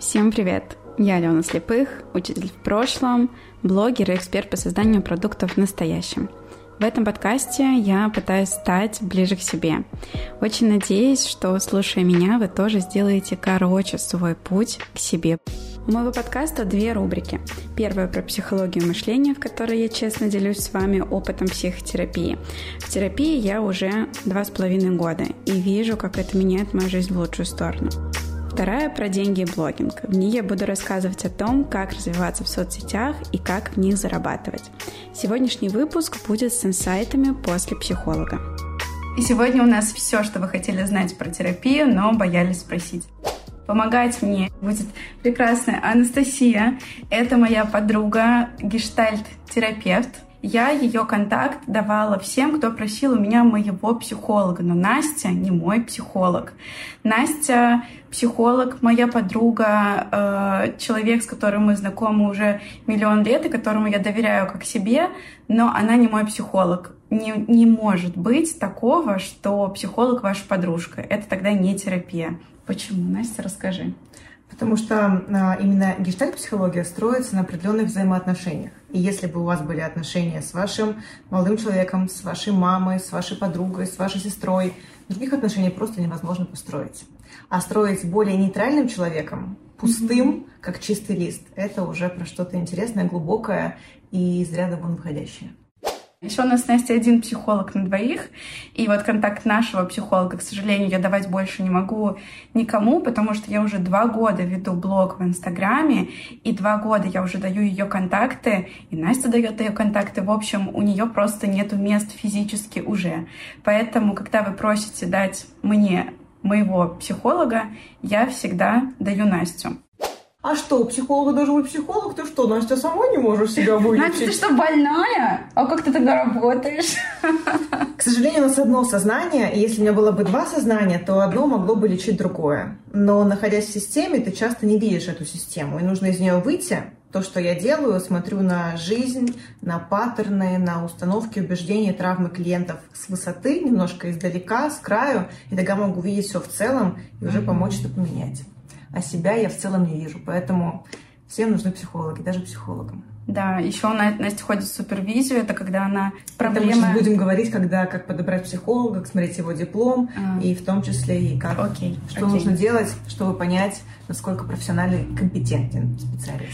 Всем привет! Я Алена Слепых, учитель в прошлом, блогер и эксперт по созданию продуктов в настоящем. В этом подкасте я пытаюсь стать ближе к себе. Очень надеюсь, что, слушая меня, вы тоже сделаете короче свой путь к себе. У моего подкаста две рубрики. Первая про психологию мышления, в которой я честно делюсь с вами опытом психотерапии. В терапии я уже два с половиной года и вижу, как это меняет мою жизнь в лучшую сторону. Вторая про деньги и блогинг. В ней я буду рассказывать о том, как развиваться в соцсетях и как в них зарабатывать. Сегодняшний выпуск будет с инсайтами после психолога. И сегодня у нас все, что вы хотели знать про терапию, но боялись спросить. Помогать мне будет прекрасная Анастасия. Это моя подруга, гештальт-терапевт, я ее контакт давала всем, кто просил у меня моего психолога. Но Настя не мой психолог. Настя психолог, моя подруга, э, человек, с которым мы знакомы уже миллион лет и которому я доверяю как себе, но она не мой психолог. Не, не может быть такого, что психолог ваша подружка. Это тогда не терапия. Почему? Настя, расскажи. Потому что а, именно гештальт-психология строится на определенных взаимоотношениях. И если бы у вас были отношения с вашим молодым человеком, с вашей мамой, с вашей подругой, с вашей сестрой, других отношений просто невозможно построить. А строить более нейтральным человеком, пустым, mm-hmm. как чистый лист, это уже про что-то интересное, глубокое и из ряда вон выходящее. Еще у нас, Настя, один психолог на двоих, и вот контакт нашего психолога, к сожалению, я давать больше не могу никому, потому что я уже два года веду блог в Инстаграме, и два года я уже даю ее контакты, и Настя дает ее контакты. В общем, у нее просто нету мест физически уже. Поэтому, когда вы просите дать мне моего психолога, я всегда даю Настю. А что, у психолога должен быть психолог? Ты что, Настя, сама не можешь себя вылечить? Настя, ты что, больная? А как ты тогда работаешь? К сожалению, у нас одно сознание, и если у меня было бы два сознания, то одно могло бы лечить другое. Но, находясь в системе, ты часто не видишь эту систему, и нужно из нее выйти. То, что я делаю, смотрю на жизнь, на паттерны, на установки, убеждения, травмы клиентов с высоты, немножко издалека, с краю, и тогда могу видеть все в целом и уже помочь это поменять а себя я в целом не вижу. Поэтому всем нужны психологи, даже психологам. Да, еще Настя ходит в супервизию, это когда она проблемы... Это мы будем говорить, когда как подобрать психолога, как смотреть его диплом, а. и в том числе и как, окей, что окей. нужно делать, чтобы понять, насколько профессиональный компетентен специалист.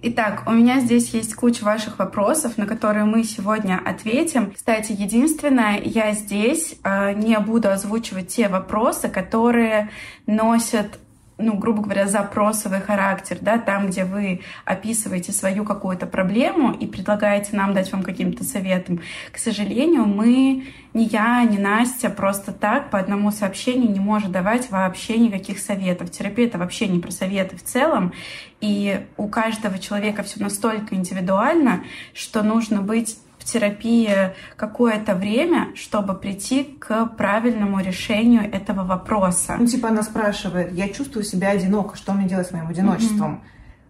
Итак, у меня здесь есть куча ваших вопросов, на которые мы сегодня ответим. Кстати, единственное, я здесь э, не буду озвучивать те вопросы, которые носят ну, грубо говоря, запросовый характер, да, там, где вы описываете свою какую-то проблему и предлагаете нам дать вам каким-то советом. К сожалению, мы, ни я, ни Настя просто так по одному сообщению не может давать вообще никаких советов. Терапия — это вообще не про советы в целом, и у каждого человека все настолько индивидуально, что нужно быть терапии какое-то время, чтобы прийти к правильному решению этого вопроса. Ну, типа она спрашивает, я чувствую себя одиноко, что мне делать с моим одиночеством?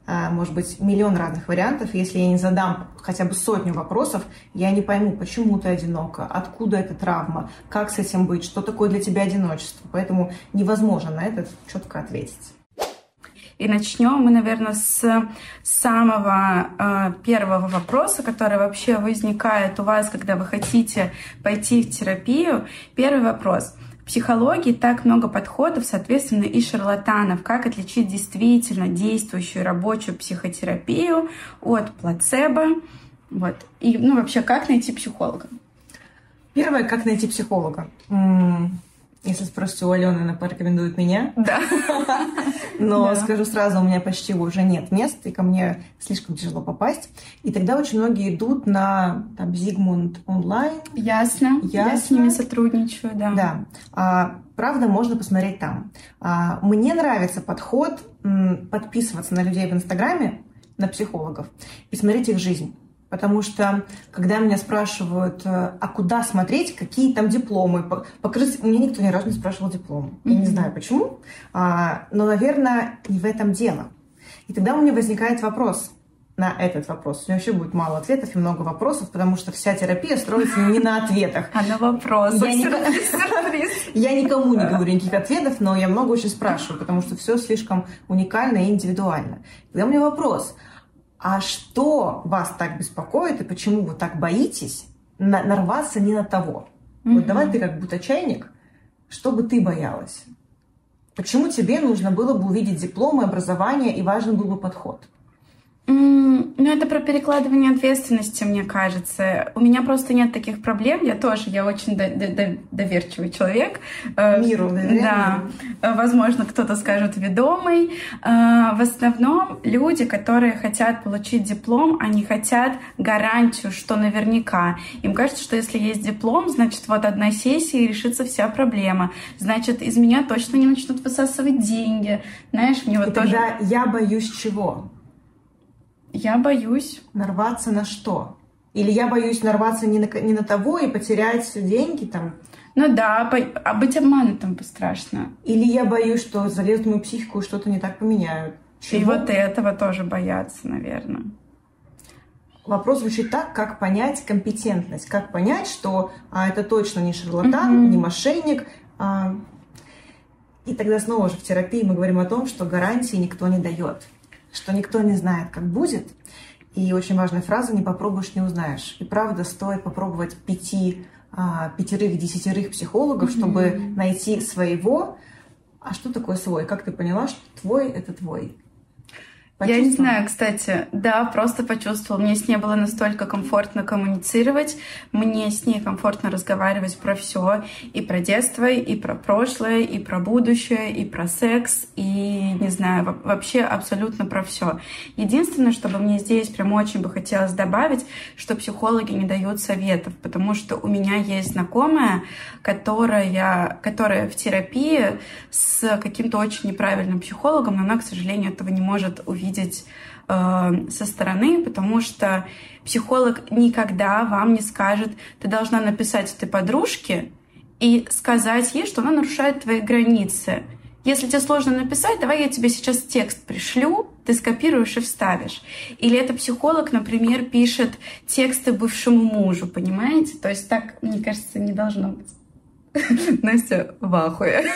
Mm-hmm. Может быть, миллион разных вариантов. Если я не задам хотя бы сотню вопросов, я не пойму, почему ты одинока, откуда эта травма, как с этим быть, что такое для тебя одиночество. Поэтому невозможно на это четко ответить. И начнем мы, наверное, с самого э, первого вопроса, который вообще возникает у вас, когда вы хотите пойти в терапию. Первый вопрос. В психологии так много подходов, соответственно, и шарлатанов. Как отличить действительно действующую рабочую психотерапию от плацебо? Вот. И, ну, вообще, как найти психолога? Первое, как найти психолога. Если спросите у Алены, она порекомендует меня. Да. Но скажу сразу, у меня почти уже нет мест, и ко мне слишком тяжело попасть. И тогда очень многие идут на там, Зигмунд онлайн. Ясно. Ясно. Я с ними сотрудничаю, да. Да. А, правда, можно посмотреть там. А, мне нравится подход подписываться на людей в Инстаграме, на психологов, и смотреть их жизнь. Потому что, когда меня спрашивают, э, а куда смотреть, какие там дипломы, покажите, меня никто ни разу не спрашивал диплом. Mm-hmm. Я не знаю почему, а, но, наверное, не в этом дело. И тогда у меня возникает вопрос, на этот вопрос. У меня вообще будет мало ответов и много вопросов, потому что вся терапия строится не на ответах. А на вопросах. Я, я никому не говорю никаких ответов, но я много очень спрашиваю, потому что все слишком уникально и индивидуально. Тогда у меня вопрос. А что вас так беспокоит и почему вы так боитесь нарваться не на того? Вот давай ты как будто чайник, что бы ты боялась? Почему тебе нужно было бы увидеть диплом и образование, и важен был бы подход? Ну, это про перекладывание ответственности, мне кажется. У меня просто нет таких проблем. Я тоже, я очень до- до- доверчивый человек. Э, Миру, доверяю. Да. Э, возможно, кто-то скажет ведомый. Э, в основном люди, которые хотят получить диплом, они хотят гарантию, что наверняка. Им кажется, что если есть диплом, значит, вот одна сессия и решится вся проблема. Значит, из меня точно не начнут высасывать деньги. Знаешь, мне вот и тоже... Тогда я боюсь чего? Я боюсь. Нарваться на что? Или я боюсь нарваться не на, не на того и потерять деньги там? Ну да, а быть обманутым страшно. Или я боюсь, что залезут в мою психику и что-то не так поменяют. Чего? И вот этого тоже боятся, наверное. Вопрос звучит так, как понять компетентность, как понять, что а, это точно не шарлатан, mm-hmm. не мошенник. А, и тогда снова же в терапии мы говорим о том, что гарантии никто не дает что никто не знает, как будет. И очень важная фраза «не попробуешь, не узнаешь». И правда, стоит попробовать пяти, а, пятерых, десятерых психологов, mm-hmm. чтобы найти своего. А что такое свой? Как ты поняла, что твой — это твой? Я не знаю, кстати. Да, просто почувствовала. Мне с ней было настолько комфортно коммуницировать. Мне с ней комфортно разговаривать про все. И про детство, и про прошлое, и про будущее, и про секс, и, не знаю, вообще абсолютно про все. Единственное, что бы мне здесь прям очень бы хотелось добавить, что психологи не дают советов, потому что у меня есть знакомая, которая, которая в терапии с каким-то очень неправильным психологом, но она, к сожалению, этого не может увидеть видеть э, со стороны, потому что психолог никогда вам не скажет, ты должна написать этой подружке и сказать ей, что она нарушает твои границы. Если тебе сложно написать, давай я тебе сейчас текст пришлю, ты скопируешь и вставишь. Или это психолог, например, пишет тексты бывшему мужу, понимаете? То есть так, мне кажется, не должно быть. Настя в ахуе.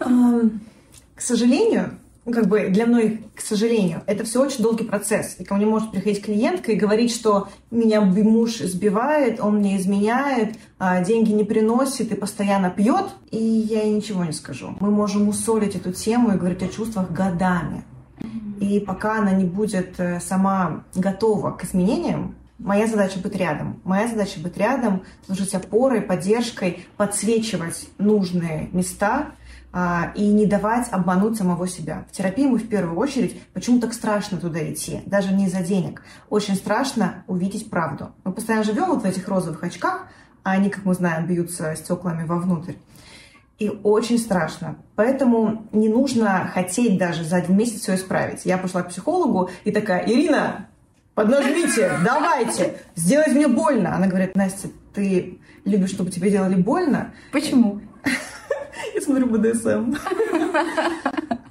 К сожалению, как бы для многих, к сожалению, это все очень долгий процесс. И ко мне может приходить клиентка и говорить, что меня муж сбивает, он мне изменяет, а, деньги не приносит и постоянно пьет, и я ей ничего не скажу. Мы можем усолить эту тему и говорить о чувствах годами. И пока она не будет э, сама готова к изменениям, Моя задача быть рядом. Моя задача быть рядом, служить опорой, поддержкой, подсвечивать нужные места, и не давать обмануть самого себя. В терапии мы в первую очередь, почему так страшно туда идти, даже не из-за денег. Очень страшно увидеть правду. Мы постоянно живем вот в этих розовых очках, а они, как мы знаем, бьются стеклами вовнутрь. И очень страшно. Поэтому не нужно хотеть даже за один месяц все исправить. Я пошла к психологу и такая, Ирина, поднажмите, давайте, сделайте мне больно. Она говорит, Настя, ты любишь, чтобы тебе делали больно? Почему? Я смотрю БДСМ.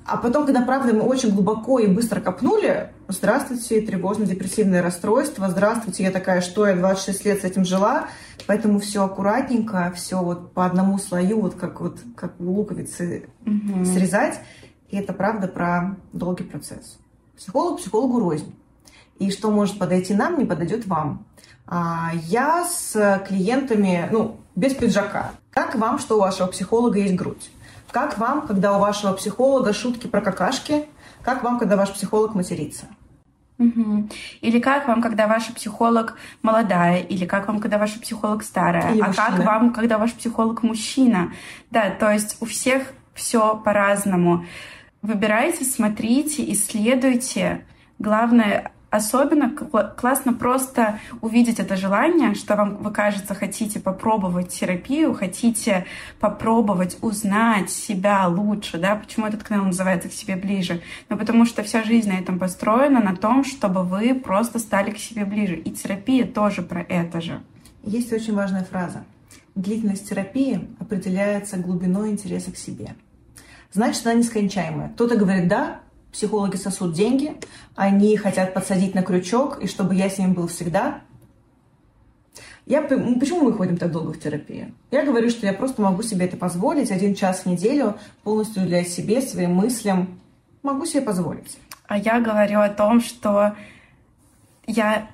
А потом, когда, правда, мы очень глубоко и быстро копнули, здравствуйте, тревожно-депрессивное расстройство, здравствуйте, я такая, что я 26 лет с этим жила, поэтому все аккуратненько, все вот по одному слою, вот как вот как луковицы угу. срезать. И это правда про долгий процесс. Психолог психологу рознь. И что может подойти нам, не подойдет вам. А я с клиентами, ну, без пиджака. Как вам, что у вашего психолога есть грудь? Как вам, когда у вашего психолога шутки про какашки? Как вам, когда ваш психолог матерится? Угу. Или как вам, когда ваш психолог молодая, или как вам, когда ваш психолог старая, или а мужчина. как вам, когда ваш психолог мужчина. Да, то есть у всех все по-разному. Выбирайте, смотрите, исследуйте. Главное Особенно классно просто увидеть это желание, что вам, вы, кажется, хотите попробовать терапию, хотите попробовать узнать себя лучше, да, почему этот канал называется «К себе ближе», ну, потому что вся жизнь на этом построена, на том, чтобы вы просто стали к себе ближе. И терапия тоже про это же. Есть очень важная фраза. Длительность терапии определяется глубиной интереса к себе. Значит, она нескончаемая. Кто-то говорит «да», Психологи сосут деньги, они хотят подсадить на крючок, и чтобы я с ним был всегда. Я, почему мы ходим так долго в терапию? Я говорю, что я просто могу себе это позволить, один час в неделю полностью уделять себе, своим мыслям. Могу себе позволить. А я говорю о том, что я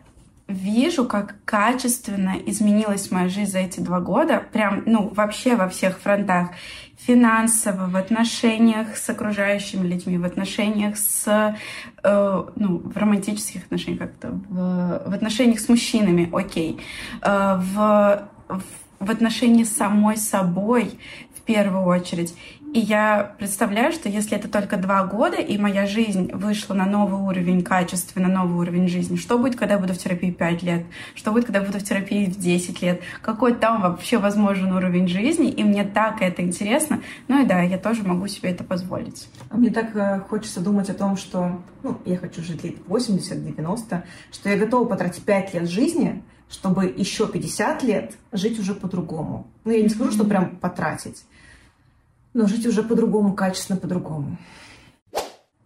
вижу, как качественно изменилась моя жизнь за эти два года, прям, ну, вообще во всех фронтах. Финансово, в отношениях с окружающими людьми, в отношениях с, э, ну, в романтических отношениях как-то, в, в отношениях с мужчинами, окей, э, в, в, в отношении с самой собой в первую очередь. И я представляю, что если это только два года, и моя жизнь вышла на новый уровень качества, на новый уровень жизни, что будет, когда я буду в терапии 5 лет? Что будет, когда я буду в терапии в 10 лет? Какой там вообще возможен уровень жизни? И мне так это интересно. Ну и да, я тоже могу себе это позволить. А мне так э, хочется думать о том, что ну, я хочу жить лет 80-90, что я готова потратить 5 лет жизни, чтобы еще 50 лет жить уже по-другому. Ну, я не скажу, что прям потратить но жить уже по-другому, качественно по-другому.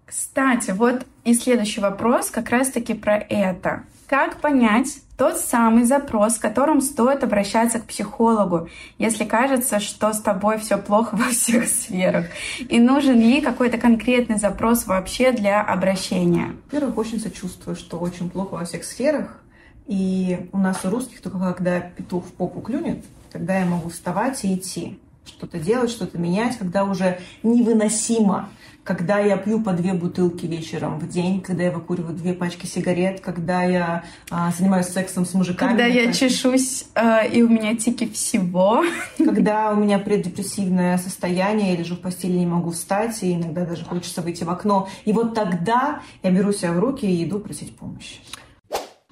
Кстати, вот и следующий вопрос как раз-таки про это. Как понять тот самый запрос, с которым стоит обращаться к психологу, если кажется, что с тобой все плохо во всех сферах? И нужен ли какой-то конкретный запрос вообще для обращения? Во-первых, очень сочувствую, что очень плохо во всех сферах. И у нас у русских только когда петух в попу клюнет, тогда я могу вставать и идти что-то делать, что-то менять, когда уже невыносимо, когда я пью по две бутылки вечером в день, когда я выкуриваю две пачки сигарет, когда я а, занимаюсь сексом с мужиками. Когда я так. чешусь, э, и у меня тики всего. Когда у меня преддепрессивное состояние, я лежу в постели, не могу встать, и иногда даже хочется выйти в окно. И вот тогда я беру себя в руки и иду просить помощи.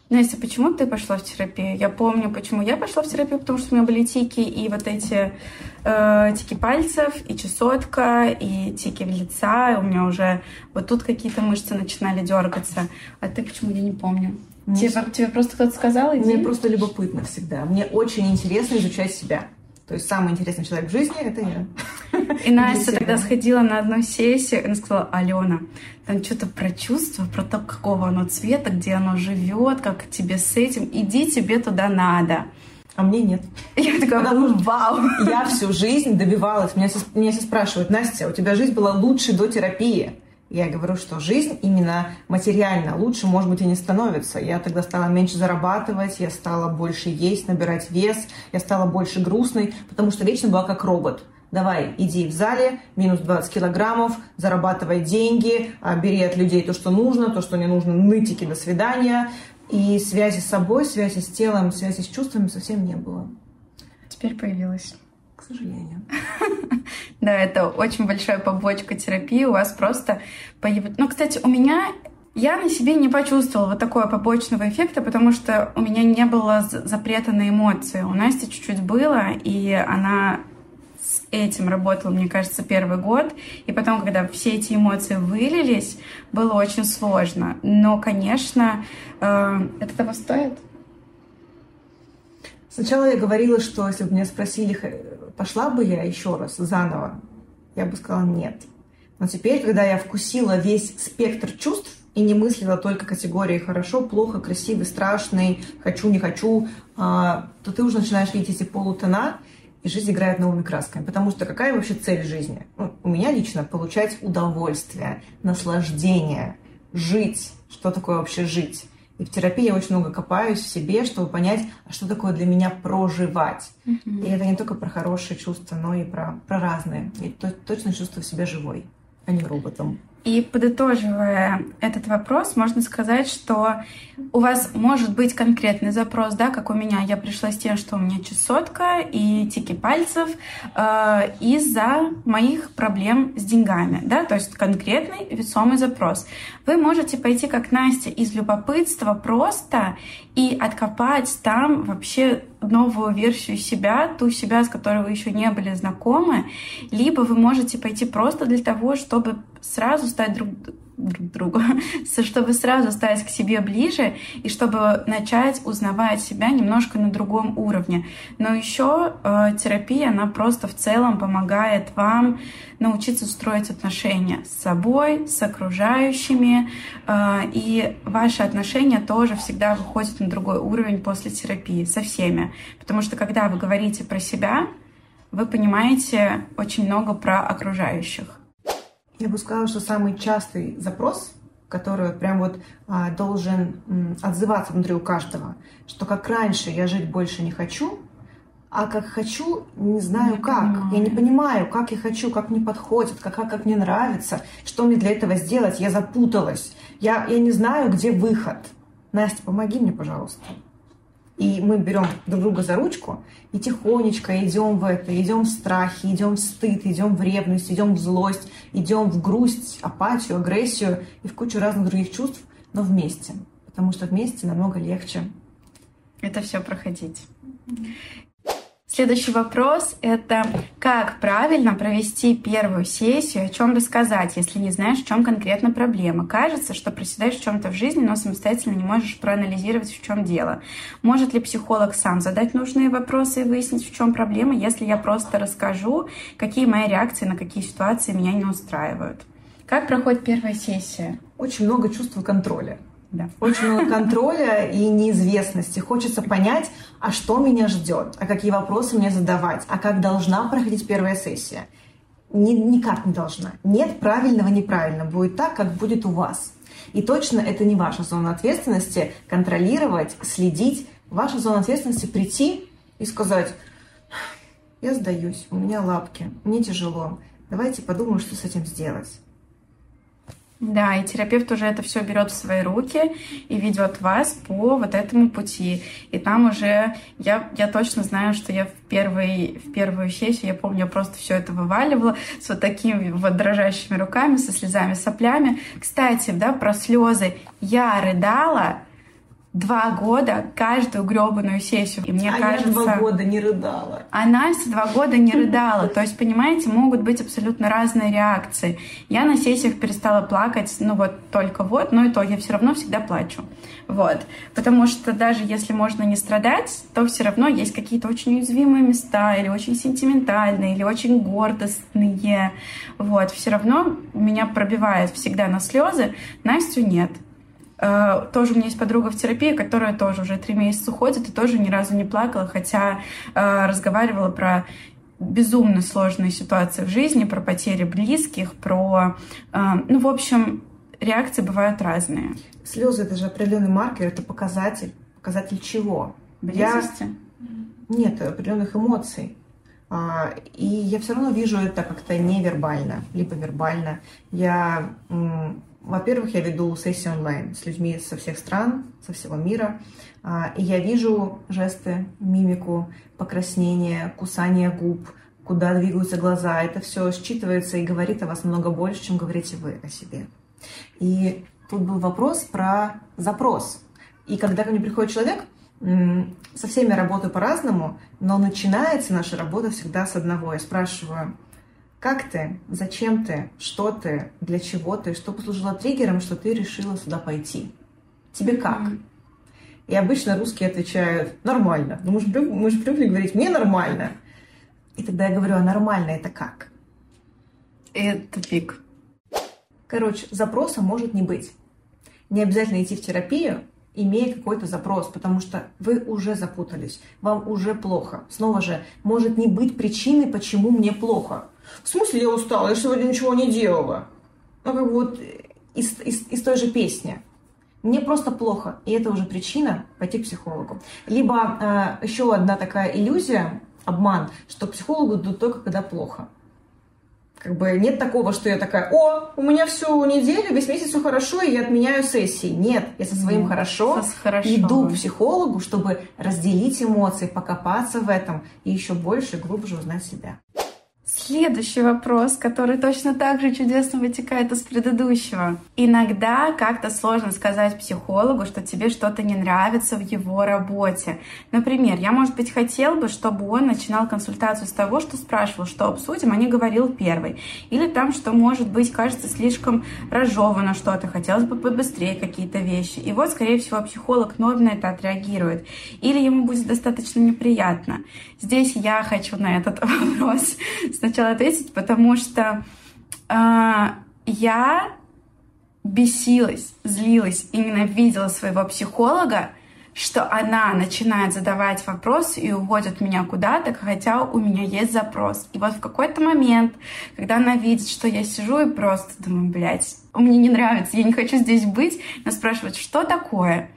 Настя, почему ты пошла в терапию? Я помню, почему я пошла в терапию, потому что у меня были тики и вот эти э, тики пальцев, и чесотка, и тики в лица, и у меня уже вот тут какие-то мышцы начинали дергаться. А ты почему я не помню? Мне тебе, тебе просто кто-то сказал? Иди? Мне просто любопытно всегда. Мне очень интересно изучать себя. То есть самый интересный человек в жизни — это я. И Настя тогда сходила на одну сессию, и она сказала, Алена, там что-то про чувство, про то, какого оно цвета, где оно живет, как тебе с этим, иди, тебе туда надо. А мне нет. Я такая, Потому вау. Я всю жизнь добивалась. Меня все, меня все спрашивают, Настя, у тебя жизнь была лучше до терапии. Я говорю, что жизнь именно материально лучше, может быть, и не становится. Я тогда стала меньше зарабатывать, я стала больше есть, набирать вес, я стала больше грустной, потому что вечно была как робот. Давай, иди в зале, минус 20 килограммов, зарабатывай деньги, а, бери от людей то, что нужно, то, что не нужно, нытики, до свидания. И связи с собой, связи с телом, связи с чувствами совсем не было. Теперь появилась к сожалению. Да, это очень большая побочка терапии. У вас просто появится... Ну, кстати, у меня я на себе не почувствовала вот такого побочного эффекта, потому что у меня не было запрета на эмоции. У Насти чуть-чуть было, и она с этим работала, мне кажется, первый год. И потом, когда все эти эмоции вылились, было очень сложно. Но, конечно, э, это того стоит. Сначала я говорила, что если бы меня спросили, пошла бы я еще раз заново, я бы сказала нет. Но теперь, когда я вкусила весь спектр чувств и не мыслила только категории хорошо, плохо, красивый, страшный, хочу, не хочу, а, то ты уже начинаешь видеть эти полутона, и жизнь играет новыми красками. Потому что какая вообще цель жизни? Ну, у меня лично получать удовольствие, наслаждение, жить. Что такое вообще жить? И в терапии я очень много копаюсь в себе, чтобы понять, а что такое для меня проживать. Mm-hmm. И это не только про хорошие чувства, но и про, про разные. Я точно чувствую себя живой, а не роботом. И подытоживая этот вопрос, можно сказать, что у вас может быть конкретный запрос, да, как у меня. Я пришла с тем, что у меня чесотка и тики пальцев э, из-за моих проблем с деньгами, да, то есть конкретный весомый запрос. Вы можете пойти, как Настя, из любопытства просто и откопать там вообще новую версию себя, ту себя, с которой вы еще не были знакомы, либо вы можете пойти просто для того, чтобы сразу стать друг, друг другу, чтобы сразу стать к себе ближе и чтобы начать узнавать себя немножко на другом уровне. Но еще э, терапия, она просто в целом помогает вам научиться строить отношения с собой, с окружающими, э, и ваши отношения тоже всегда выходят на другой уровень после терапии со всеми. Потому что когда вы говорите про себя, вы понимаете очень много про окружающих. Я бы сказала, что самый частый запрос, который прям вот а, должен м, отзываться внутри у каждого, что как раньше я жить больше не хочу, а как хочу, не знаю не как. Понимаю. Я не понимаю, как я хочу, как мне подходит, как, как, как мне нравится, что мне для этого сделать. Я запуталась. Я, я не знаю, где выход. Настя, помоги мне, пожалуйста. И мы берем друг друга за ручку и тихонечко идем в это, идем в страхе, идем в стыд, идем в ревность, идем в злость, идем в грусть, апатию, агрессию и в кучу разных других чувств, но вместе. Потому что вместе намного легче. Это все проходить. Следующий вопрос — это как правильно провести первую сессию, о чем рассказать, если не знаешь, в чем конкретно проблема. Кажется, что проседаешь в чем-то в жизни, но самостоятельно не можешь проанализировать, в чем дело. Может ли психолог сам задать нужные вопросы и выяснить, в чем проблема, если я просто расскажу, какие мои реакции на какие ситуации меня не устраивают? Как проходит первая сессия? Очень много чувства контроля. Да. Очень много контроля и неизвестности. Хочется понять, а что меня ждет, а какие вопросы мне задавать, а как должна проходить первая сессия. Ни, никак не должна. Нет правильного, неправильно. Будет так, как будет у вас. И точно это не ваша зона ответственности контролировать, следить. Ваша зона ответственности прийти и сказать, я сдаюсь, у меня лапки, мне тяжело. Давайте подумаем, что с этим сделать. Да, и терапевт уже это все берет в свои руки и ведет вас по вот этому пути. И там уже я, я точно знаю, что я в, первый, в первую сессию, я помню, я просто все это вываливала с вот такими вот дрожащими руками, со слезами, соплями. Кстати, да, про слезы. Я рыдала два года каждую гребаную сессию. И мне а кажется... я два года не рыдала. А Настя два года не рыдала. То есть, понимаете, могут быть абсолютно разные реакции. Я на сессиях перестала плакать, ну вот только вот, но и то я все равно всегда плачу. Вот. Потому что даже если можно не страдать, то все равно есть какие-то очень уязвимые места, или очень сентиментальные, или очень гордостные. Вот. Все равно меня пробивает всегда на слезы. Настю нет. Э, тоже у меня есть подруга в терапии, которая тоже уже три месяца уходит и тоже ни разу не плакала, хотя э, разговаривала про безумно сложные ситуации в жизни, про потери близких, про... Э, ну, в общем, реакции бывают разные. Слезы — это же определенный маркер, это показатель. Показатель чего? Близости? Я... Нет, определенных эмоций. А, и я все равно вижу это как-то невербально, либо вербально. Я во-первых, я веду сессии онлайн с людьми со всех стран, со всего мира, а, и я вижу жесты, мимику, покраснение, кусание губ, куда двигаются глаза. Это все считывается и говорит о вас много больше, чем говорите вы о себе. И тут был вопрос про запрос. И когда ко мне приходит человек, со всеми работаю по-разному, но начинается наша работа всегда с одного. Я спрашиваю, как ты? Зачем ты? Что ты? Для чего ты? Что послужило триггером, что ты решила сюда пойти? Тебе как? Mm-hmm. И обычно русские отвечают «нормально». Ну, мы же, мы же привыкли говорить «мне нормально». И тогда я говорю «а нормально это как?» Это пик. Короче, запроса может не быть. Не обязательно идти в терапию, имея какой-то запрос, потому что вы уже запутались, вам уже плохо. Снова же, может не быть причины, почему мне плохо. В смысле я устала? Я сегодня ничего не делала. Ну, как бы вот из, из, из той же песни. Мне просто плохо, и это уже причина пойти к психологу. Либо э, еще одна такая иллюзия, обман, что к психологу идут только когда плохо. Как бы нет такого, что я такая, о, у меня всю неделю, весь месяц все хорошо, и я отменяю сессии. Нет, я со своим хорошо, со хорошо иду к психологу, чтобы разделить эмоции, покопаться в этом и еще больше, глубже узнать себя. Следующий вопрос, который точно так же чудесно вытекает из предыдущего. Иногда как-то сложно сказать психологу, что тебе что-то не нравится в его работе. Например, я, может быть, хотел бы, чтобы он начинал консультацию с того, что спрашивал, что обсудим, а не говорил первый. Или там, что, может быть, кажется слишком разжевано что-то, хотелось бы побыстрее какие-то вещи. И вот, скорее всего, психолог норм на это отреагирует. Или ему будет достаточно неприятно. Здесь я хочу на этот вопрос сначала ответить, потому что э, я бесилась, злилась и ненавидела своего психолога, что она начинает задавать вопросы и уводит меня куда-то, хотя у меня есть запрос. И вот в какой-то момент, когда она видит, что я сижу и просто думаю, блядь, мне не нравится, я не хочу здесь быть, она спрашивает, что такое?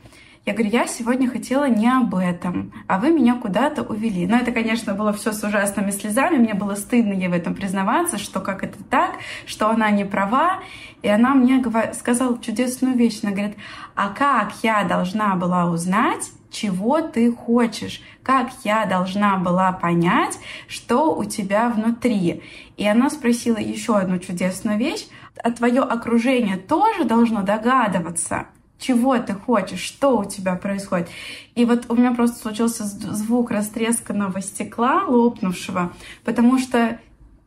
Я говорю, я сегодня хотела не об этом, а вы меня куда-то увели. Но это, конечно, было все с ужасными слезами. Мне было стыдно ей в этом признаваться, что как это так, что она не права. И она мне сказала чудесную вещь. Она говорит, а как я должна была узнать, чего ты хочешь, как я должна была понять, что у тебя внутри. И она спросила еще одну чудесную вещь, а твое окружение тоже должно догадываться, чего ты хочешь, что у тебя происходит. И вот у меня просто случился звук растресканного стекла, лопнувшего, потому что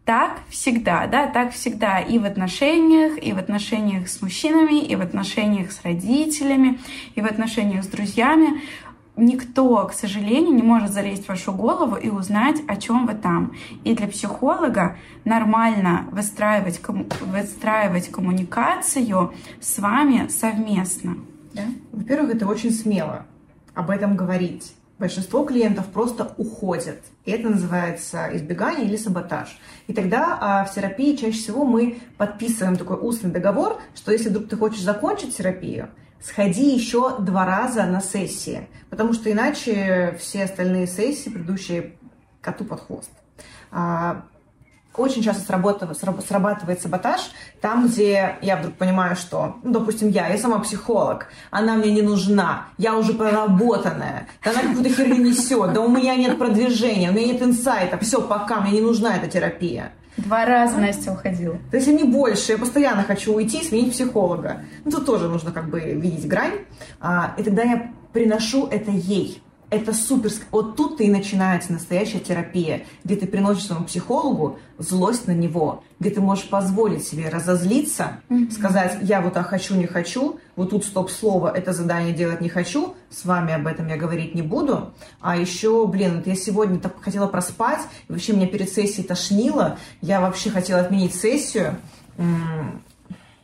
так всегда, да, так всегда и в отношениях, и в отношениях с мужчинами, и в отношениях с родителями, и в отношениях с друзьями. Никто, к сожалению, не может залезть в вашу голову и узнать, о чем вы там. И для психолога нормально выстраивать, выстраивать коммуникацию с вами совместно. Да? Во-первых, это очень смело об этом говорить. Большинство клиентов просто уходят. И это называется избегание или саботаж. И тогда а, в терапии чаще всего мы подписываем такой устный договор, что если вдруг ты хочешь закончить терапию, сходи еще два раза на сессии, потому что иначе все остальные сессии, предыдущие коту под хвост. А, очень часто срабатывает, саботаж там, где я вдруг понимаю, что, ну, допустим, я, я сама психолог, она мне не нужна, я уже проработанная, да она какую-то херню несет, да у меня нет продвижения, у меня нет инсайта, все, пока, мне не нужна эта терапия. Два раза Настя уходила. То есть, не больше. Я постоянно хочу уйти и сменить психолога. Ну, тут тоже нужно как бы видеть грань. А, и тогда я приношу это ей это супер. Вот тут и начинается настоящая терапия, где ты приносишь своему психологу злость на него, где ты можешь позволить себе разозлиться, mm-hmm. сказать, я вот так хочу, не хочу, вот тут стоп-слово, это задание делать не хочу, с вами об этом я говорить не буду. А еще, блин, вот я сегодня так хотела проспать, и вообще меня перед сессией тошнило, я вообще хотела отменить сессию.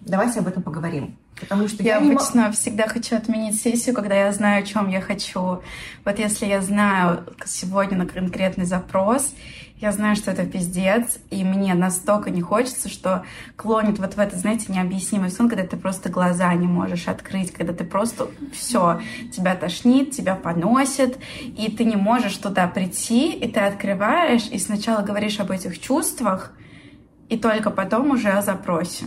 Давайте об этом поговорим. Потому что я, я обычно не... всегда хочу отменить сессию, когда я знаю, о чем я хочу. Вот если я знаю сегодня на конкретный запрос, я знаю, что это пиздец, и мне настолько не хочется, что клонит вот в это, знаете, необъяснимый сон, когда ты просто глаза не можешь открыть, когда ты просто все, тебя тошнит, тебя поносит, и ты не можешь туда прийти, и ты открываешь, и сначала говоришь об этих чувствах, и только потом уже о запросе.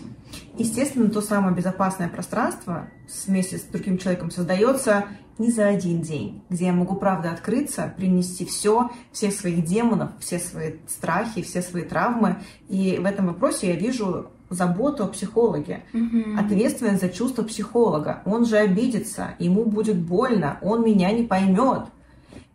Естественно, то самое безопасное пространство вместе с другим человеком создается не за один день, где я могу, правда, открыться, принести все, всех своих демонов, все свои страхи, все свои травмы. И в этом вопросе я вижу заботу о психологе, mm ответственность за чувство психолога. Он же обидится, ему будет больно, он меня не поймет.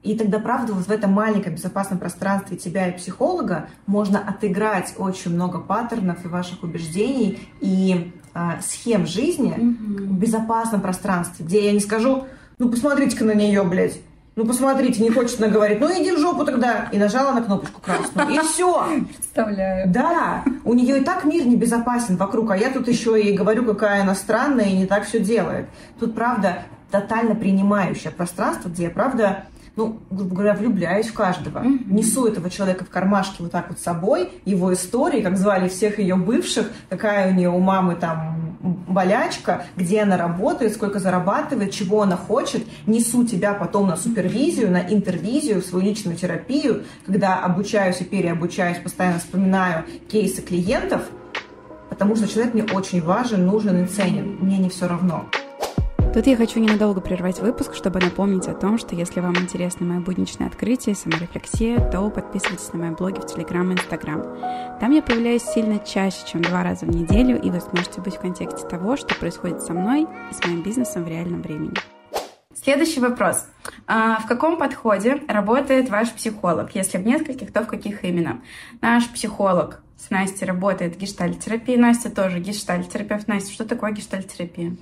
И тогда, правда, вот в этом маленьком безопасном пространстве тебя и психолога можно отыграть очень много паттернов и ваших убеждений и э, схем жизни mm-hmm. в безопасном пространстве, где я не скажу, ну посмотрите-ка на нее, блядь. Ну, посмотрите, не хочет она говорить, ну иди в жопу тогда. И нажала на кнопочку красную. И все. Представляю. Да. У нее и так мир небезопасен вокруг, а я тут еще и говорю, какая она странная и не так все делает. Тут, правда, тотально принимающее пространство, где я, правда, ну, грубо говоря, влюбляюсь в каждого. Mm-hmm. Несу этого человека в кармашке вот так вот с собой, его истории, как звали всех ее бывших, какая у нее у мамы там болячка, где она работает, сколько зарабатывает, чего она хочет. Несу тебя потом на супервизию, на интервизию, в свою личную терапию, когда обучаюсь и переобучаюсь, постоянно вспоминаю кейсы клиентов, потому что человек мне очень важен, нужен и ценен. Мне не все равно. Тут я хочу ненадолго прервать выпуск, чтобы напомнить о том, что если вам интересно мое будничное открытие и саморефлексия, то подписывайтесь на мои блоги в Телеграм и Инстаграм. Там я появляюсь сильно чаще, чем два раза в неделю, и вы сможете быть в контексте того, что происходит со мной и с моим бизнесом в реальном времени. Следующий вопрос. А в каком подходе работает ваш психолог? Если в нескольких, то в каких именно? Наш психолог с Настей работает гештальт-терапия. Настя тоже гештальт-терапевт. Настя, что такое гештальт-терапия?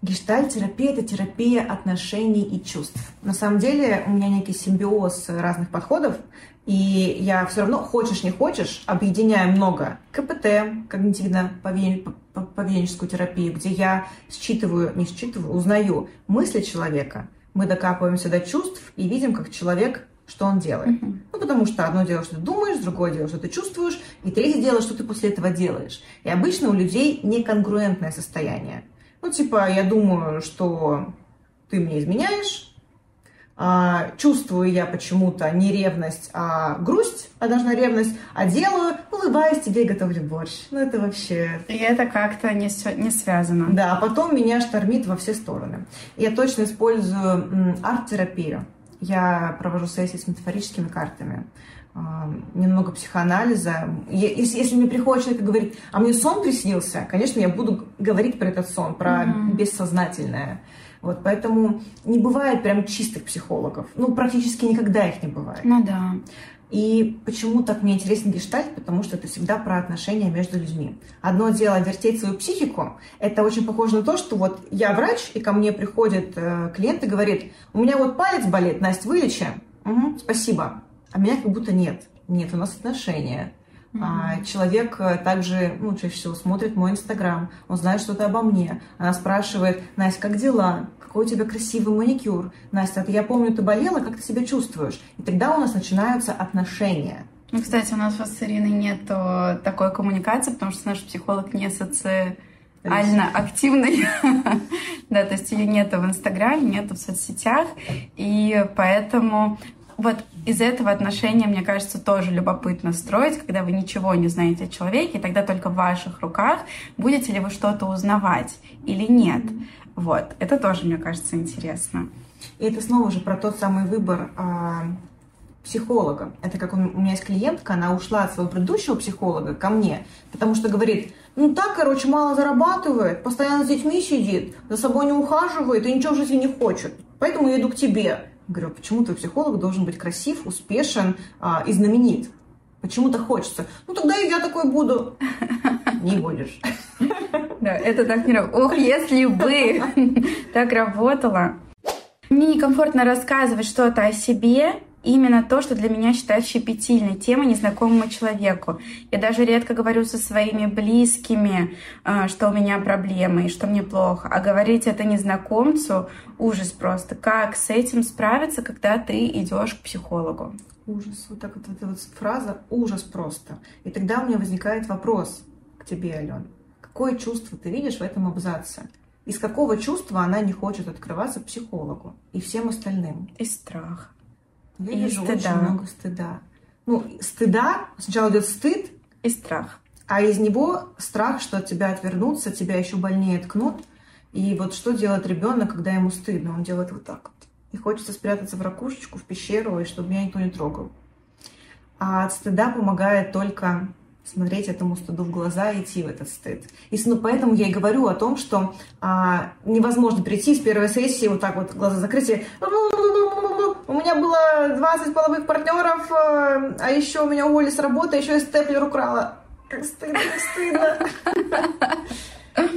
Гештальт-терапия – это терапия отношений и чувств. На самом деле у меня некий симбиоз разных подходов, и я все равно, хочешь не хочешь, объединяю много КПТ, когнитивно-поведенческую терапию, где я считываю, не считываю, узнаю мысли человека, мы докапываемся до чувств и видим, как человек что он делает. Uh-huh. Ну, потому что одно дело, что ты думаешь, другое дело, что ты чувствуешь, и третье дело, что ты после этого делаешь. И обычно у людей неконгруентное состояние. Ну, типа, я думаю, что ты мне изменяешь, а, чувствую я почему-то не ревность, а грусть, а должна ревность, а делаю, улыбаюсь тебе и готовлю борщ. Ну, это вообще... И это как-то не, не связано. Да, а потом меня штормит во все стороны. Я точно использую арт-терапию. Я провожу сессии с метафорическими картами немного психоанализа. Если, если мне приходит человек и говорит, а мне сон приснился, конечно, я буду говорить про этот сон, про mm-hmm. бессознательное. Вот, поэтому не бывает прям чистых психологов. Ну, практически никогда их не бывает. Ну да. И почему так мне интересен гештальт? Потому что это всегда про отношения между людьми. Одно дело вертеть свою психику. Это очень похоже на то, что вот я врач, и ко мне приходит э, клиент и говорит, у меня вот палец болит, Настя, вылечи. Угу, спасибо а меня как будто нет. Нет, у нас отношения. Mm-hmm. А, человек э, также, ну, чаще всего смотрит мой инстаграм, он знает что-то обо мне. Она спрашивает, Настя, как дела? Какой у тебя красивый маникюр? Настя, а я помню, ты болела, как ты себя чувствуешь? И тогда у нас начинаются отношения. Ну, кстати, у нас с Ириной нет такой коммуникации, потому что наш психолог не социально активный. да, то есть ее нету в Инстаграме, нету в соцсетях, и поэтому вот из этого отношения, мне кажется, тоже любопытно строить, когда вы ничего не знаете о человеке, и тогда только в ваших руках, будете ли вы что-то узнавать или нет. Вот, это тоже, мне кажется, интересно. И это снова же про тот самый выбор а, психолога. Это как у меня есть клиентка, она ушла от своего предыдущего психолога ко мне, потому что говорит, ну так, короче, мало зарабатывает, постоянно с детьми сидит, за собой не ухаживает и ничего в жизни не хочет. Поэтому я иду к тебе. Говорю, почему твой психолог должен быть красив, успешен а, и знаменит? Почему-то хочется. Ну, тогда и я такой буду. Не будешь. Да, это так не работает. Ох, если бы так работало. Мне некомфортно рассказывать что-то о себе, именно то, что для меня считается щепетильной темой незнакомому человеку. Я даже редко говорю со своими близкими, а, что у меня проблемы и что мне плохо. А говорить это незнакомцу — ужас просто. Как с этим справиться, когда ты идешь к психологу? Ужас. Вот так вот эта вот фраза «ужас просто». И тогда у меня возникает вопрос к тебе, Ален. Какое чувство ты видишь в этом абзаце? Из какого чувства она не хочет открываться психологу и всем остальным? Из страха. Я и вижу стыда. очень много стыда. Ну, стыда, сначала идет стыд. И страх. А из него страх, что от тебя отвернутся, тебя еще больнее ткнут. И вот что делает ребенок, когда ему стыдно? Он делает вот так вот. И хочется спрятаться в ракушечку, в пещеру, и чтобы меня никто не трогал. А от стыда помогает только смотреть этому стыду в глаза и идти в этот стыд. И ну, поэтому я и говорю о том, что а, невозможно прийти с первой сессии вот так вот глаза закрытия. У меня было 20 половых партнеров, э, а еще у меня уволили с работы, еще и степлер украла. Как стыдно, стыдно.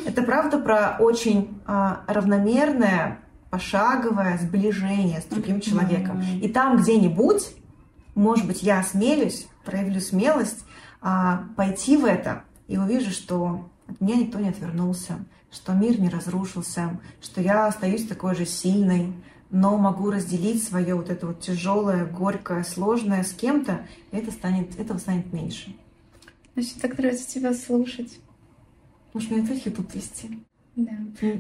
Это правда про очень а, равномерное, пошаговое сближение с другим человеком. И там где-нибудь, может быть, я осмелюсь, проявлю смелость а, пойти в это и увижу, что от меня никто не отвернулся, что мир не разрушился, что я остаюсь такой же сильной, но могу разделить свое вот это вот тяжелое, горькое, сложное с кем-то, и это станет, этого станет меньше. Значит, так нравится тебя слушать. Может, мне опять YouTube вести? Да.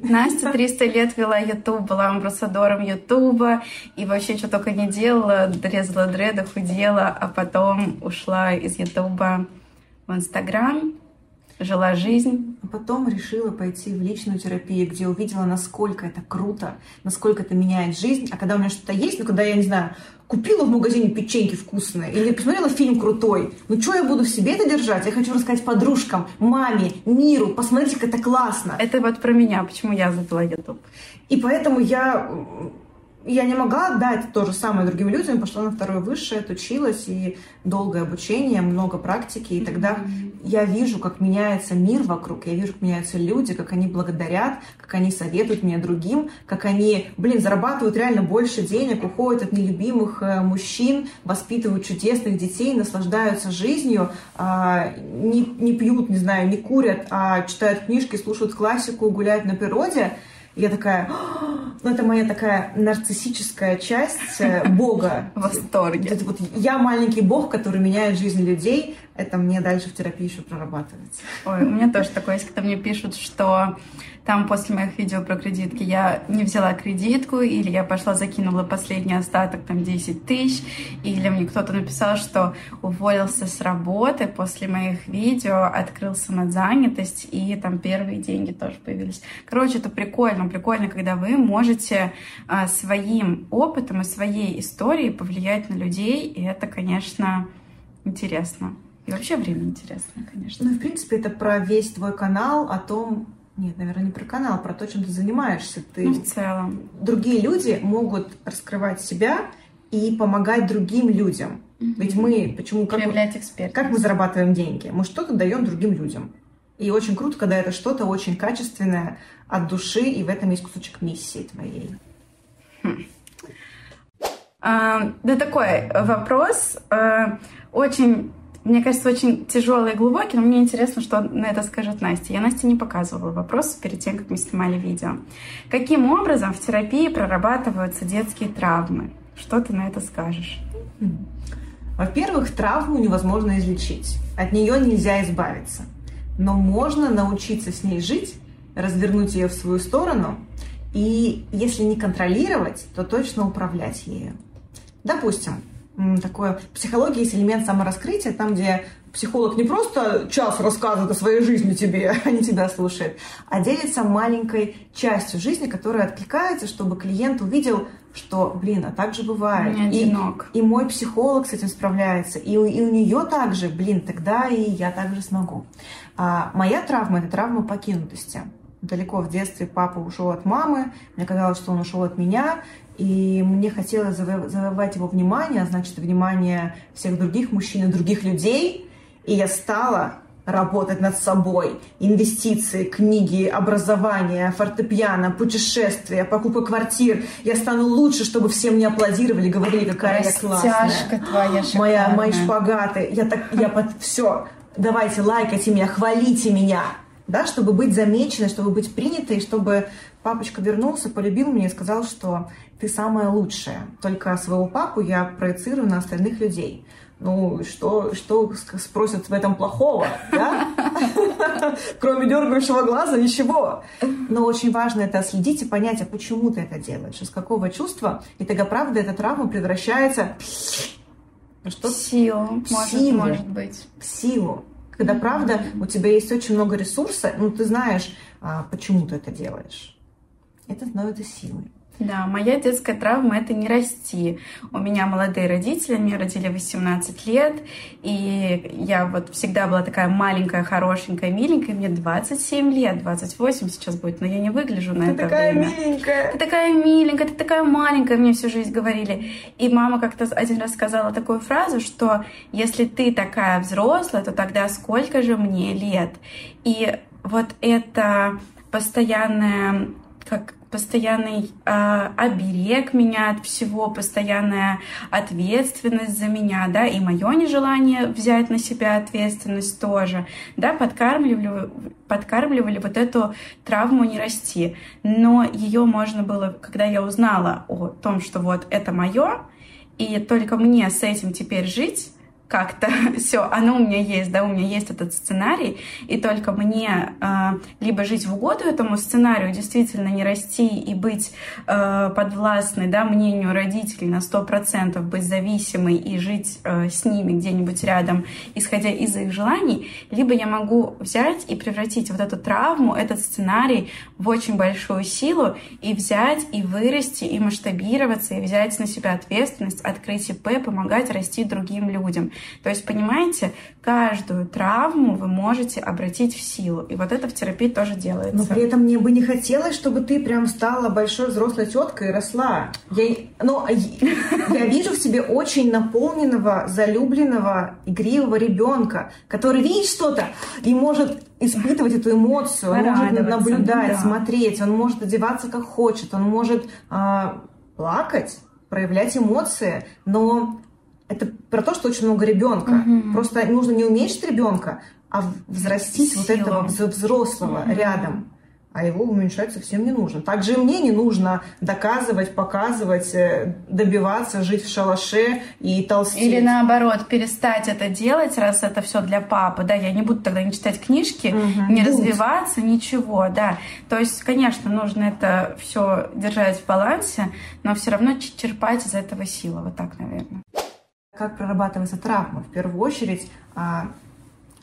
Настя 300 лет вела YouTube, была амбассадором Ютуба и вообще что только не делала, резала дреды, худела, а потом ушла из Ютуба в Инстаграм. Жила жизнь. А потом решила пойти в личную терапию, где увидела, насколько это круто, насколько это меняет жизнь. А когда у меня что-то есть, ну, когда я, не знаю, купила в магазине печеньки вкусные или посмотрела фильм крутой, ну, что я буду в себе это держать? Я хочу рассказать подружкам, маме, миру, посмотрите, как это классно. Это вот про меня, почему я завела YouTube. И поэтому я я не могла дать то же самое другим людям, пошла на второе высшее, отучилась, и долгое обучение, много практики, и тогда mm-hmm. я вижу, как меняется мир вокруг, я вижу, как меняются люди, как они благодарят, как они советуют меня другим, как они, блин, зарабатывают реально больше денег, уходят от нелюбимых э, мужчин, воспитывают чудесных детей, наслаждаются жизнью, а, не, не пьют, не знаю, не курят, а читают книжки, слушают классику, гуляют на природе — я такая, ну это моя такая нарциссическая часть э, Бога. В восторге. Это вот я маленький Бог, который меняет жизнь людей. Это мне дальше в терапии еще прорабатывается. Ой, у меня тоже такое есть, когда мне пишут, что там после моих видео про кредитки я не взяла кредитку, или я пошла закинула последний остаток, там 10 тысяч, или мне кто-то написал, что уволился с работы после моих видео, открыл самозанятость, и там первые деньги тоже появились. Короче, это прикольно, прикольно, когда вы можете а, своим опытом и своей историей повлиять на людей, и это, конечно, интересно. И вообще время интересное, конечно. Ну, в принципе, это про весь твой канал, о том, нет, наверное, не про канал, а про то, чем ты занимаешься. Ты... Ну, в целом. Другие люди могут раскрывать себя и помогать другим людям. Mm-hmm. Ведь мы почему как, Проявлять экспертность. как мы зарабатываем деньги? Мы что-то даем другим людям. И очень круто, когда это что-то очень качественное от души, и в этом есть кусочек миссии твоей. Хм. А, да такой вопрос. А, очень мне кажется, очень тяжелый и глубокий, но мне интересно, что на это скажет Настя. Я Насте не показывала вопрос перед тем, как мы снимали видео. Каким образом в терапии прорабатываются детские травмы? Что ты на это скажешь? Во-первых, травму невозможно излечить. От нее нельзя избавиться. Но можно научиться с ней жить, развернуть ее в свою сторону и, если не контролировать, то точно управлять ею. Допустим, такое... В психологии есть элемент самораскрытия, там, где психолог не просто час рассказывает о своей жизни тебе, а не тебя слушает, а делится маленькой частью жизни, которая откликается, чтобы клиент увидел, что, блин, а так же бывает. Не одинок. И, и мой психолог с этим справляется, и, и у нее также, блин, тогда и я также смогу. А моя травма — это травма покинутости. Далеко в детстве папа ушел от мамы, мне казалось, что он ушел от меня, и мне хотелось завоевать его внимание, а значит, внимание всех других мужчин и других людей. И я стала работать над собой. Инвестиции, книги, образование, фортепиано, путешествия, покупка квартир. Я стану лучше, чтобы все мне аплодировали, говорили, какая я классная. твоя шикарная. Моя, мои шпагаты. Я так, я под все. Давайте, лайкайте меня, хвалите меня. Да, чтобы быть замеченной, чтобы быть принятой, чтобы папочка вернулся, полюбил меня и сказал, что ты самая лучшая. Только своего папу я проецирую на остальных людей. Ну, что, что спросят в этом плохого, да? Кроме дергающего глаза, ничего. Но очень важно это следить и понять, а почему ты это делаешь, из какого чувства. И тогда, правда, эта травма превращается что? Силу, может, силу, может быть. Силу. Когда, правда, у тебя есть очень много ресурса, ну, ты знаешь, а, почему ты это делаешь. Это становится силой. Да, моя детская травма — это не расти. У меня молодые родители, меня родили 18 лет, и я вот всегда была такая маленькая, хорошенькая, миленькая. Мне 27 лет, 28 сейчас будет, но я не выгляжу на ты это такая время. миленькая. Ты такая миленькая, ты такая маленькая, мне всю жизнь говорили. И мама как-то один раз сказала такую фразу, что если ты такая взрослая, то тогда сколько же мне лет? И вот это постоянное как постоянный э, оберег меня от всего, постоянная ответственность за меня, да, и мое нежелание взять на себя ответственность тоже, да, подкармливали, подкармливали вот эту травму не расти. Но ее можно было, когда я узнала о том, что вот это мое, и только мне с этим теперь жить, как-то все, оно у меня есть, да, у меня есть этот сценарий, и только мне э, либо жить в угоду этому сценарию, действительно не расти и быть э, подвластной, да, мнению родителей на сто процентов, быть зависимой и жить э, с ними где-нибудь рядом, исходя из их желаний, либо я могу взять и превратить вот эту травму, этот сценарий в очень большую силу и взять и вырасти, и масштабироваться, и взять на себя ответственность, открыть ИП, помогать расти другим людям. То есть, понимаете, каждую травму вы можете обратить в силу. И вот это в терапии тоже делается. Но при этом мне бы не хотелось, чтобы ты прям стала большой взрослой теткой и росла. Я, ну, я вижу в себе очень наполненного, залюбленного, игривого ребенка, который видит что-то и может испытывать эту эмоцию, он может наблюдать, да. смотреть, он может одеваться как хочет, он может а, плакать, проявлять эмоции, но это про то, что очень много ребенка. Угу. Просто нужно не уменьшить ребенка, а взрастить Сила. вот этого взрослого угу. рядом. А его уменьшать совсем не нужно. Также и мне не нужно доказывать, показывать, э, добиваться, жить в шалаше и толстеть. Или наоборот, перестать это делать, раз это все для папы. Да, я не буду тогда не читать книжки, угу. не Будь. развиваться, ничего. Да. То есть, конечно, нужно это все держать в балансе, но все равно черпать из этого силы. Вот так, наверное как прорабатывается травма. В первую очередь а,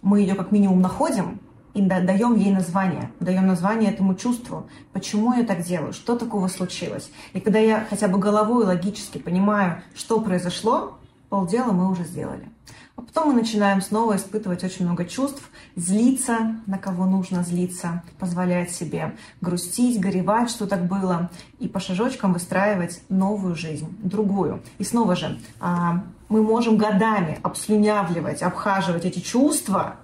мы ее как минимум находим и даем ей название, даем название этому чувству, почему я так делаю, что такого случилось. И когда я хотя бы головой логически понимаю, что произошло, полдела мы уже сделали. А потом мы начинаем снова испытывать очень много чувств, злиться, на кого нужно злиться, позволять себе грустить, горевать, что так было, и по шажочкам выстраивать новую жизнь, другую. И снова же, а, мы можем годами обслюнявливать, обхаживать эти чувства,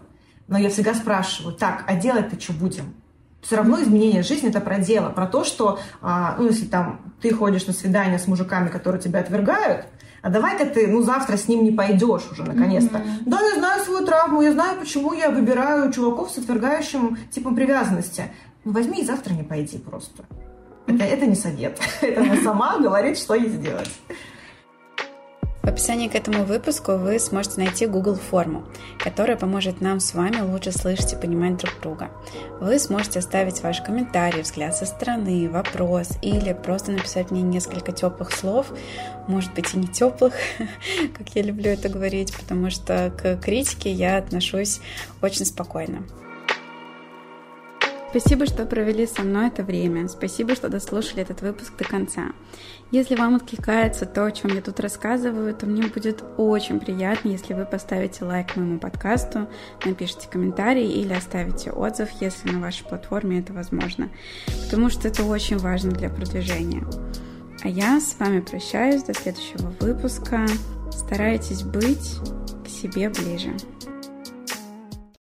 но я всегда спрашиваю, так, а делать-то что будем? Все равно изменение жизни это про дело, про то, что, а, ну, если там ты ходишь на свидание с мужиками, которые тебя отвергают, а давай-ка ты, ну, завтра с ним не пойдешь уже, наконец-то. Mm-hmm. Да, я знаю свою травму, я знаю, почему я выбираю чуваков с отвергающим типом привязанности. Ну, возьми и завтра не пойди просто. Mm-hmm. Это, это не совет. Это она сама говорит, что ей сделать. В описании к этому выпуску вы сможете найти Google форму, которая поможет нам с вами лучше слышать и понимать друг друга. Вы сможете оставить ваш комментарий, взгляд со стороны, вопрос или просто написать мне несколько теплых слов, может быть и не теплых, как я люблю это говорить, потому что к критике я отношусь очень спокойно. Спасибо, что провели со мной это время. Спасибо, что дослушали этот выпуск до конца. Если вам откликается то, о чем я тут рассказываю, то мне будет очень приятно, если вы поставите лайк моему подкасту, напишите комментарий или оставите отзыв, если на вашей платформе это возможно, потому что это очень важно для продвижения. А я с вами прощаюсь до следующего выпуска. Старайтесь быть к себе ближе.